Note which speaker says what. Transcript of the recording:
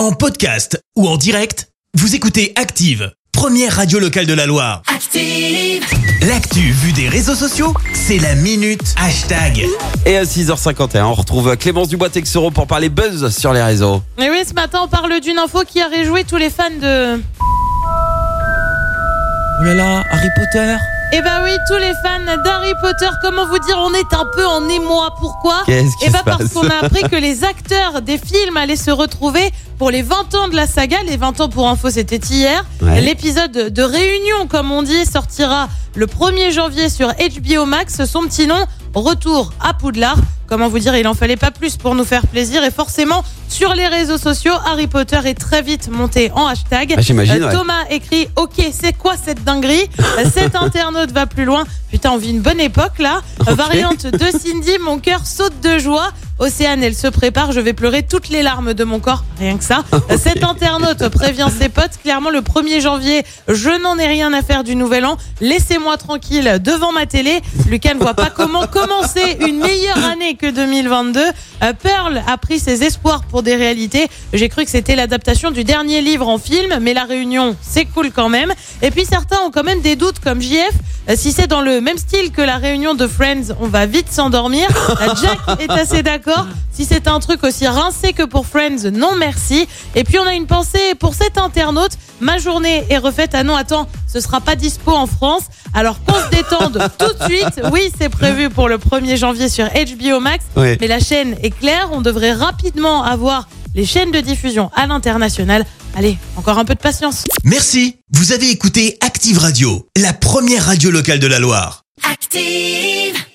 Speaker 1: En podcast ou en direct, vous écoutez Active, première radio locale de la Loire.
Speaker 2: Active.
Speaker 1: L'actu vue des réseaux sociaux, c'est la minute hashtag.
Speaker 3: Et à 6h51, on retrouve Clémence Dubois-Texero pour parler buzz sur les réseaux.
Speaker 4: Et oui, ce matin, on parle d'une info qui a réjoui tous les fans de.
Speaker 3: Oh là là, Harry Potter
Speaker 4: Eh ben oui, tous les fans d'Harry Potter, comment vous dire, on est un peu en émoi. Pourquoi?
Speaker 3: Qu'est-ce qui
Speaker 4: Eh ben
Speaker 3: se
Speaker 4: parce
Speaker 3: passe
Speaker 4: qu'on a appris que les acteurs des films allaient se retrouver pour les 20 ans de la saga. Les 20 ans pour info, c'était hier.
Speaker 3: Ouais.
Speaker 4: L'épisode de réunion, comme on dit, sortira le 1er janvier sur HBO Max. Son petit nom, Retour à Poudlard. Comment vous dire, il en fallait pas plus pour nous faire plaisir. Et forcément, sur les réseaux sociaux, Harry Potter est très vite monté en hashtag.
Speaker 3: Ah, j'imagine, ouais.
Speaker 4: Thomas écrit Ok, c'est quoi cette dinguerie? Cet internaute va plus loin. Putain, on vit une bonne époque là. Variante de Cindy, mon cœur saute de joie. Océane, elle se prépare. Je vais pleurer toutes les larmes de mon corps. Rien que ça. Cet internaute prévient ses potes. Clairement, le 1er janvier, je n'en ai rien à faire du nouvel an. Laissez-moi tranquille devant ma télé. Lucas ne voit pas comment commencer une meilleure année que 2022. Euh, Pearl a pris ses espoirs pour des réalités. J'ai cru que c'était l'adaptation du dernier livre en film, mais la réunion, c'est cool quand même. Et puis certains ont quand même des doutes, comme JF. Euh, Si c'est dans le même style que la réunion de Friends, on va vite s'endormir. Euh, Jack est assez d'accord. Si c'est un truc aussi rincé que pour Friends, non merci. Et puis on a une pensée pour cet internaute. Ma journée est refaite. Ah non, attends, ce sera pas dispo en France. Alors qu'on se détende tout de suite. Oui, c'est prévu pour le 1er janvier sur HBO Max. Mais la chaîne est claire. On devrait rapidement avoir les chaînes de diffusion à l'international. Allez, encore un peu de patience.
Speaker 1: Merci, vous avez écouté Active Radio, la première radio locale de la Loire.
Speaker 2: Active.